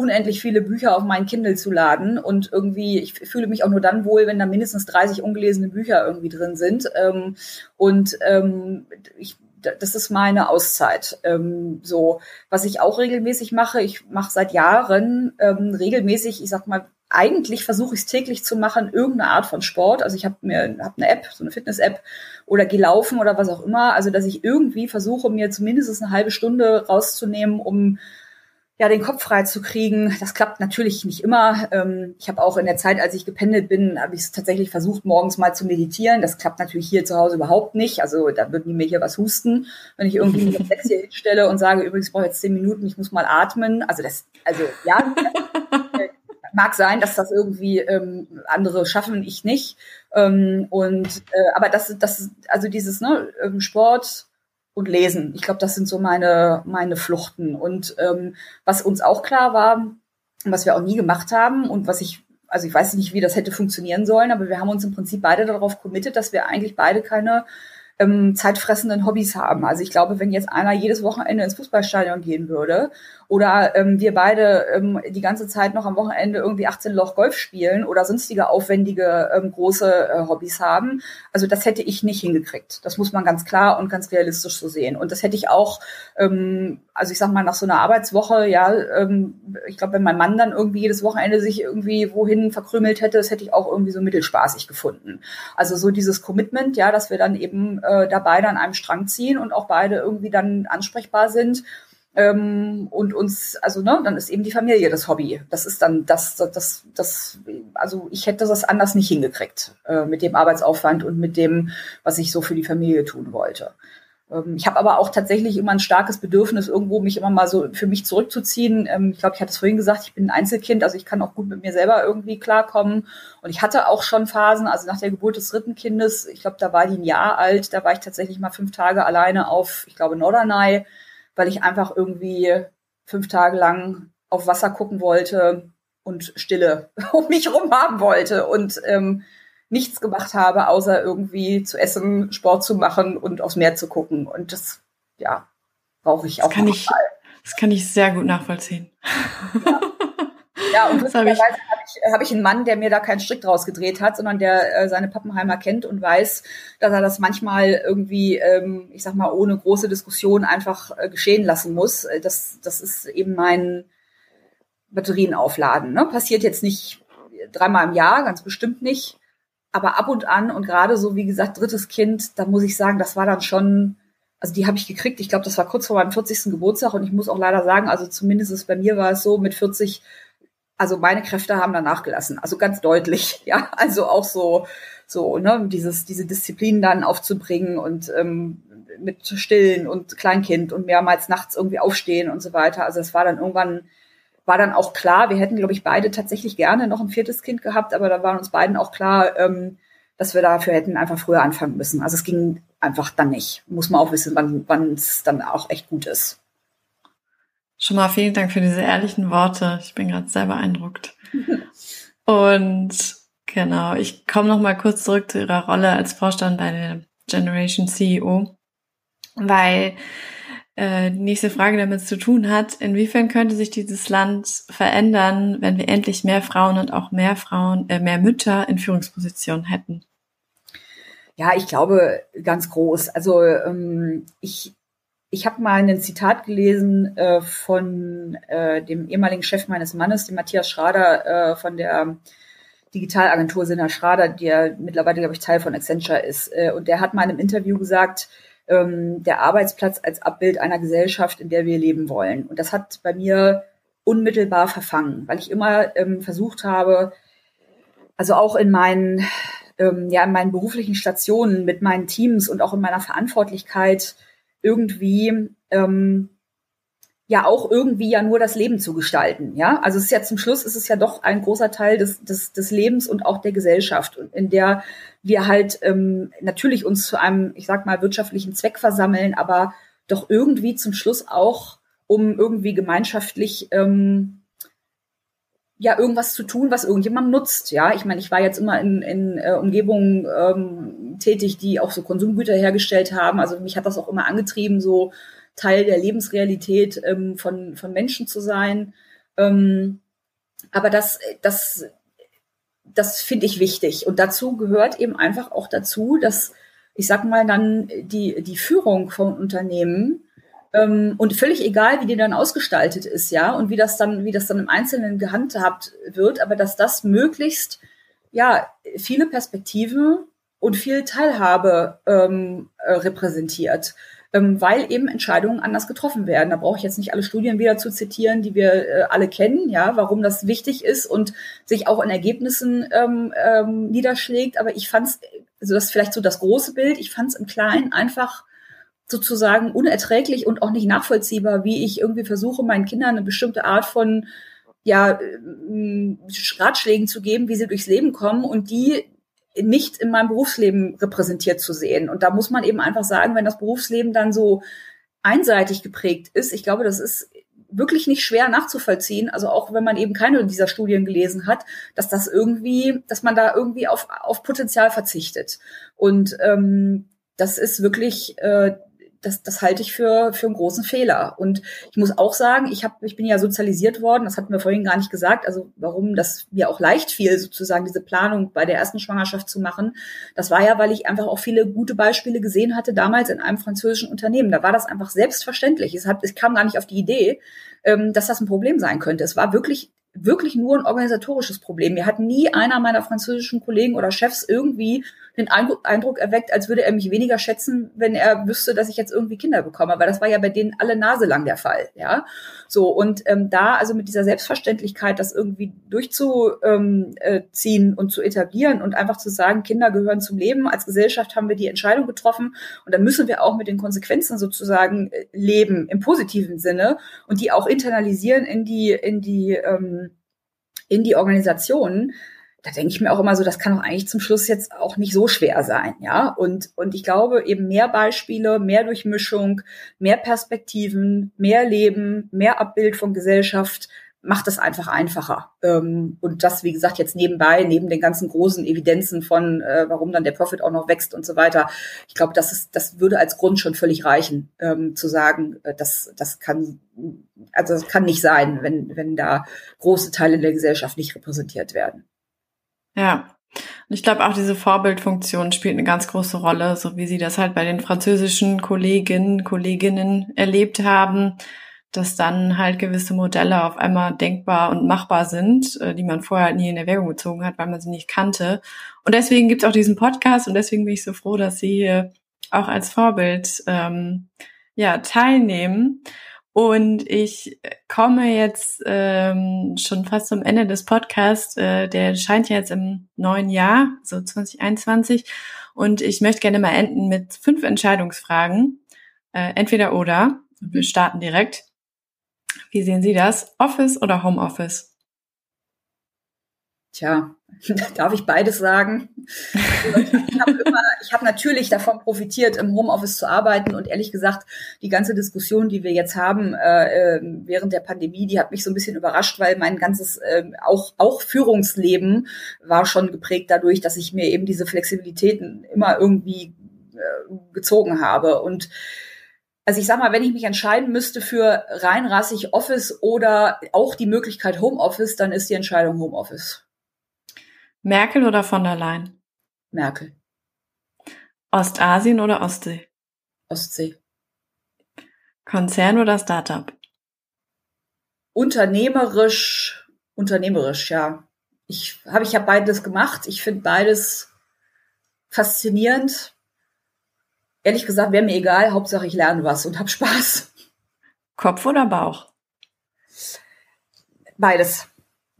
unendlich viele Bücher auf meinen Kindle zu laden und irgendwie, ich fühle mich auch nur dann wohl, wenn da mindestens 30 ungelesene Bücher irgendwie drin sind. Ähm, und ähm, ich das ist meine Auszeit. Ähm, so, was ich auch regelmäßig mache, ich mache seit Jahren ähm, regelmäßig, ich sag mal, eigentlich versuche ich es täglich zu machen, irgendeine Art von Sport. Also ich habe mir hab eine App, so eine Fitness-App oder geh laufen oder was auch immer. Also dass ich irgendwie versuche, mir zumindest eine halbe Stunde rauszunehmen, um ja, den Kopf frei zu kriegen. Das klappt natürlich nicht immer. Ähm, ich habe auch in der Zeit, als ich gependelt bin, habe ich es tatsächlich versucht, morgens mal zu meditieren. Das klappt natürlich hier zu Hause überhaupt nicht. Also da würden die mir hier was husten, wenn ich irgendwie mich auf sechs hier hinstelle und sage, übrigens ich brauche jetzt zehn Minuten, ich muss mal atmen. Also das, also ja, mag sein, dass das irgendwie ähm, andere schaffen, ich nicht. Ähm, und äh, aber das, das, also dieses ne, ähm, Sport und Lesen. Ich glaube, das sind so meine, meine Fluchten. Und ähm, was uns auch klar war, was wir auch nie gemacht haben und was ich, also ich weiß nicht, wie das hätte funktionieren sollen, aber wir haben uns im Prinzip beide darauf committed, dass wir eigentlich beide keine ähm, zeitfressenden Hobbys haben. Also ich glaube, wenn jetzt einer jedes Wochenende ins Fußballstadion gehen würde oder ähm, wir beide ähm, die ganze Zeit noch am Wochenende irgendwie 18 Loch Golf spielen oder sonstige aufwendige ähm, große äh, Hobbys haben. Also das hätte ich nicht hingekriegt. Das muss man ganz klar und ganz realistisch so sehen. Und das hätte ich auch, ähm, also ich sag mal, nach so einer Arbeitswoche, ja, ähm, ich glaube, wenn mein Mann dann irgendwie jedes Wochenende sich irgendwie wohin verkrümelt hätte, das hätte ich auch irgendwie so mittelspaßig gefunden. Also so dieses Commitment, ja, dass wir dann eben äh, da beide an einem Strang ziehen und auch beide irgendwie dann ansprechbar sind ähm, und uns, also ne, dann ist eben die Familie das Hobby. Das ist dann das, das, das, also ich hätte das anders nicht hingekriegt äh, mit dem Arbeitsaufwand und mit dem, was ich so für die Familie tun wollte. ähm, ich habe aber auch tatsächlich immer ein starkes Bedürfnis, irgendwo mich immer mal so für mich zurückzuziehen. Ähm, ich glaube, ich hatte es vorhin gesagt, ich bin ein Einzelkind, also ich kann auch gut mit mir selber irgendwie klarkommen. Und ich hatte auch schon Phasen, also nach der Geburt des dritten Kindes, ich glaube, da war die ein Jahr alt, da war ich tatsächlich mal fünf Tage alleine auf, ich glaube, Norderney, weil ich einfach irgendwie fünf Tage lang auf Wasser gucken wollte und Stille um mich herum haben wollte. Und ähm, nichts gemacht habe, außer irgendwie zu essen, Sport zu machen und aufs Meer zu gucken. Und das, ja, brauche ich das auch. Kann ich, das kann ich sehr gut nachvollziehen. Ja, ja und lustigerweise habe ich, hab ich einen Mann, der mir da keinen Strick draus gedreht hat, sondern der äh, seine Pappenheimer kennt und weiß, dass er das manchmal irgendwie, ähm, ich sag mal, ohne große Diskussion einfach äh, geschehen lassen muss. Äh, das, das ist eben mein Batterien aufladen. Ne? Passiert jetzt nicht dreimal im Jahr, ganz bestimmt nicht aber ab und an und gerade so, wie gesagt, drittes Kind, da muss ich sagen, das war dann schon, also die habe ich gekriegt, ich glaube, das war kurz vor meinem 40. Geburtstag und ich muss auch leider sagen, also zumindest bei mir war es so, mit 40, also meine Kräfte haben da nachgelassen, also ganz deutlich, ja, also auch so, so, ne, dieses, diese Disziplin dann aufzubringen und ähm, mit Stillen und Kleinkind und mehrmals nachts irgendwie aufstehen und so weiter. Also es war dann irgendwann war dann auch klar, wir hätten, glaube ich, beide tatsächlich gerne noch ein viertes Kind gehabt, aber da war uns beiden auch klar, ähm, dass wir dafür hätten einfach früher anfangen müssen. Also es ging einfach dann nicht. Muss man auch wissen, wann es dann auch echt gut ist. Schon mal vielen Dank für diese ehrlichen Worte. Ich bin gerade sehr beeindruckt. Und genau, ich komme noch mal kurz zurück zu Ihrer Rolle als Vorstand bei der Generation CEO, weil äh, die nächste Frage damit zu tun hat, inwiefern könnte sich dieses Land verändern, wenn wir endlich mehr Frauen und auch mehr Frauen, äh, mehr Mütter in Führungspositionen hätten? Ja, ich glaube ganz groß. Also ähm, ich ich habe mal ein Zitat gelesen äh, von äh, dem ehemaligen Chef meines Mannes, dem Matthias Schrader äh, von der Digitalagentur Sinner Schrader, der mittlerweile, glaube ich, Teil von Accenture ist. Äh, und der hat mal in einem Interview gesagt, ähm, der Arbeitsplatz als Abbild einer Gesellschaft, in der wir leben wollen. Und das hat bei mir unmittelbar verfangen, weil ich immer ähm, versucht habe, also auch in meinen, ähm, ja, in meinen beruflichen Stationen mit meinen Teams und auch in meiner Verantwortlichkeit irgendwie ähm, ja auch irgendwie ja nur das Leben zu gestalten. Ja, also es ist ja zum Schluss ist es ja doch ein großer Teil des, des, des Lebens und auch der Gesellschaft, in der wir halt ähm, natürlich uns zu einem, ich sag mal, wirtschaftlichen Zweck versammeln, aber doch irgendwie zum Schluss auch, um irgendwie gemeinschaftlich ähm, ja irgendwas zu tun, was irgendjemandem nutzt. Ja, ich meine, ich war jetzt immer in, in äh, Umgebungen ähm, tätig, die auch so Konsumgüter hergestellt haben. Also mich hat das auch immer angetrieben, so Teil der Lebensrealität ähm, von, von Menschen zu sein. Ähm, aber das, das, das finde ich wichtig. Und dazu gehört eben einfach auch dazu, dass ich sag mal dann die, die Führung von Unternehmen ähm, und völlig egal, wie die dann ausgestaltet ist, ja, und wie das dann, wie das dann im Einzelnen gehandhabt wird, aber dass das möglichst ja viele Perspektiven und viel Teilhabe ähm, äh, repräsentiert ähm, weil eben Entscheidungen anders getroffen werden. Da brauche ich jetzt nicht alle Studien wieder zu zitieren, die wir äh, alle kennen, ja, warum das wichtig ist und sich auch in Ergebnissen ähm, ähm, niederschlägt. Aber ich fand es, also das ist vielleicht so das große Bild, ich fand es im Kleinen einfach sozusagen unerträglich und auch nicht nachvollziehbar, wie ich irgendwie versuche, meinen Kindern eine bestimmte Art von ja, äh, Ratschlägen zu geben, wie sie durchs Leben kommen und die nicht in meinem Berufsleben repräsentiert zu sehen. Und da muss man eben einfach sagen, wenn das Berufsleben dann so einseitig geprägt ist, ich glaube, das ist wirklich nicht schwer nachzuvollziehen, also auch wenn man eben keine dieser Studien gelesen hat, dass das irgendwie, dass man da irgendwie auf, auf Potenzial verzichtet. Und ähm, das ist wirklich äh, das, das halte ich für, für einen großen Fehler. Und ich muss auch sagen, ich, hab, ich bin ja sozialisiert worden, das hatten wir vorhin gar nicht gesagt, also warum das mir auch leicht fiel, sozusagen diese Planung bei der ersten Schwangerschaft zu machen. Das war ja, weil ich einfach auch viele gute Beispiele gesehen hatte, damals in einem französischen Unternehmen. Da war das einfach selbstverständlich. Es, hat, es kam gar nicht auf die Idee, ähm, dass das ein Problem sein könnte. Es war wirklich wirklich nur ein organisatorisches Problem. Mir hat nie einer meiner französischen Kollegen oder Chefs irgendwie den Eindruck erweckt, als würde er mich weniger schätzen, wenn er wüsste, dass ich jetzt irgendwie Kinder bekomme. Aber das war ja bei denen alle Nase lang der Fall, ja. So und ähm, da also mit dieser Selbstverständlichkeit, das irgendwie durchzuziehen ähm, äh, und zu etablieren und einfach zu sagen, Kinder gehören zum Leben. Als Gesellschaft haben wir die Entscheidung getroffen und dann müssen wir auch mit den Konsequenzen sozusagen äh, leben im positiven Sinne und die auch internalisieren in die in die ähm, in die Organisationen, da denke ich mir auch immer so, das kann doch eigentlich zum Schluss jetzt auch nicht so schwer sein, ja. Und, und ich glaube eben mehr Beispiele, mehr Durchmischung, mehr Perspektiven, mehr Leben, mehr Abbild von Gesellschaft macht es einfach einfacher. Ähm, und das, wie gesagt, jetzt nebenbei, neben den ganzen großen Evidenzen von, äh, warum dann der Profit auch noch wächst und so weiter. Ich glaube, das ist, das würde als Grund schon völlig reichen, ähm, zu sagen, äh, das, das kann, also das kann nicht sein, wenn, wenn da große Teile der Gesellschaft nicht repräsentiert werden. Ja. Und ich glaube auch diese Vorbildfunktion spielt eine ganz große Rolle, so wie Sie das halt bei den französischen Kolleginnen, Kolleginnen erlebt haben dass dann halt gewisse Modelle auf einmal denkbar und machbar sind, äh, die man vorher halt nie in Erwägung gezogen hat, weil man sie nicht kannte. Und deswegen gibt's auch diesen Podcast und deswegen bin ich so froh, dass Sie hier auch als Vorbild ähm, ja teilnehmen. Und ich komme jetzt ähm, schon fast zum Ende des Podcasts. Äh, der scheint ja jetzt im neuen Jahr, so 2021. Und ich möchte gerne mal enden mit fünf Entscheidungsfragen. Äh, entweder oder. Wir starten direkt. Wie sehen Sie das? Office oder Homeoffice? Tja, darf ich beides sagen? ich habe hab natürlich davon profitiert, im Homeoffice zu arbeiten und ehrlich gesagt, die ganze Diskussion, die wir jetzt haben äh, ähm, während der Pandemie, die hat mich so ein bisschen überrascht, weil mein ganzes äh, auch auch Führungsleben war schon geprägt dadurch, dass ich mir eben diese Flexibilitäten immer irgendwie äh, gezogen habe und also ich sag mal, wenn ich mich entscheiden müsste für reinrassig Office oder auch die Möglichkeit Homeoffice, dann ist die Entscheidung Homeoffice. Merkel oder von der Leyen? Merkel. Ostasien oder Ostsee? Ostsee. Konzern oder Startup? Unternehmerisch, unternehmerisch, ja. Ich habe ich ja beides gemacht. Ich finde beides faszinierend ehrlich gesagt, wäre mir egal, Hauptsache ich lerne was und habe Spaß. Kopf oder Bauch? Beides.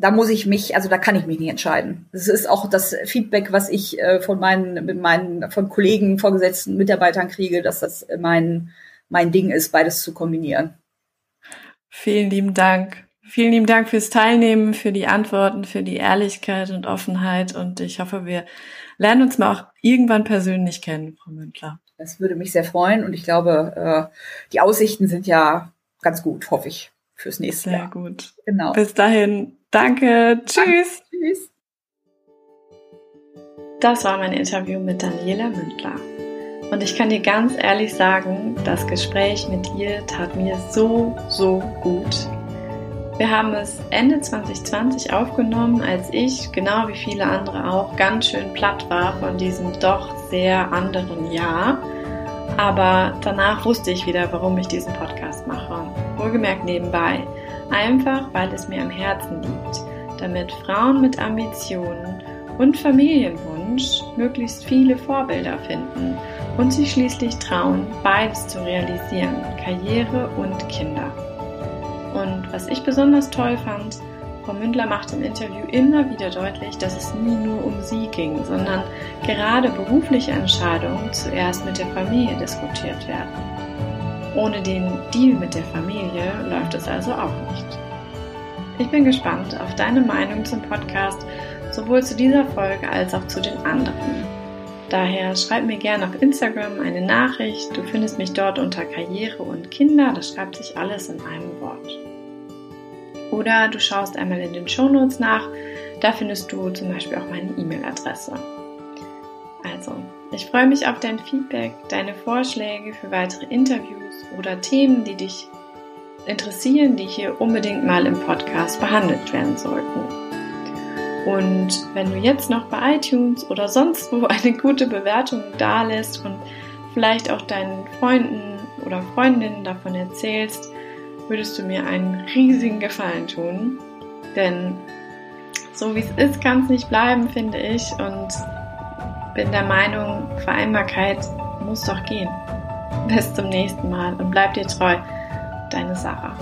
Da muss ich mich, also da kann ich mich nicht entscheiden. Das ist auch das Feedback, was ich äh, von meinen, mit meinen, von Kollegen, Vorgesetzten, Mitarbeitern kriege, dass das mein, mein Ding ist, beides zu kombinieren. Vielen lieben Dank. Vielen lieben Dank fürs Teilnehmen, für die Antworten, für die Ehrlichkeit und Offenheit. Und ich hoffe, wir lernen uns mal auch irgendwann persönlich kennen, Frau Mündler. Das würde mich sehr freuen und ich glaube, äh, die Aussichten sind ja ganz gut, hoffe ich, fürs nächste sehr Jahr. Sehr gut. Genau. Bis dahin. Danke. Tschüss. Danke. Tschüss. Das war mein Interview mit Daniela Mündler. Und ich kann dir ganz ehrlich sagen, das Gespräch mit ihr tat mir so, so gut. Wir haben es Ende 2020 aufgenommen, als ich, genau wie viele andere auch, ganz schön platt war von diesem doch sehr anderen Jahr. Aber danach wusste ich wieder, warum ich diesen Podcast mache. Wohlgemerkt nebenbei. Einfach, weil es mir am Herzen liegt, damit Frauen mit Ambitionen und Familienwunsch möglichst viele Vorbilder finden und sich schließlich trauen, beides zu realisieren, Karriere und Kinder. Und was ich besonders toll fand, Frau Mündler macht im Interview immer wieder deutlich, dass es nie nur um sie ging, sondern gerade berufliche Entscheidungen zuerst mit der Familie diskutiert werden. Ohne den Deal mit der Familie läuft es also auch nicht. Ich bin gespannt auf deine Meinung zum Podcast, sowohl zu dieser Folge als auch zu den anderen. Daher schreib mir gerne auf Instagram eine Nachricht. Du findest mich dort unter Karriere und Kinder. Das schreibt sich alles in einem Wort. Oder du schaust einmal in den Shownotes nach. Da findest du zum Beispiel auch meine E-Mail-Adresse. Also, ich freue mich auf dein Feedback, deine Vorschläge für weitere Interviews oder Themen, die dich interessieren, die hier unbedingt mal im Podcast behandelt werden sollten. Und wenn du jetzt noch bei iTunes oder sonst wo eine gute Bewertung dalässt und vielleicht auch deinen Freunden oder Freundinnen davon erzählst, würdest du mir einen riesigen Gefallen tun. Denn so wie es ist, kann es nicht bleiben, finde ich. Und bin der Meinung, Vereinbarkeit muss doch gehen. Bis zum nächsten Mal und bleib dir treu. Deine Sarah.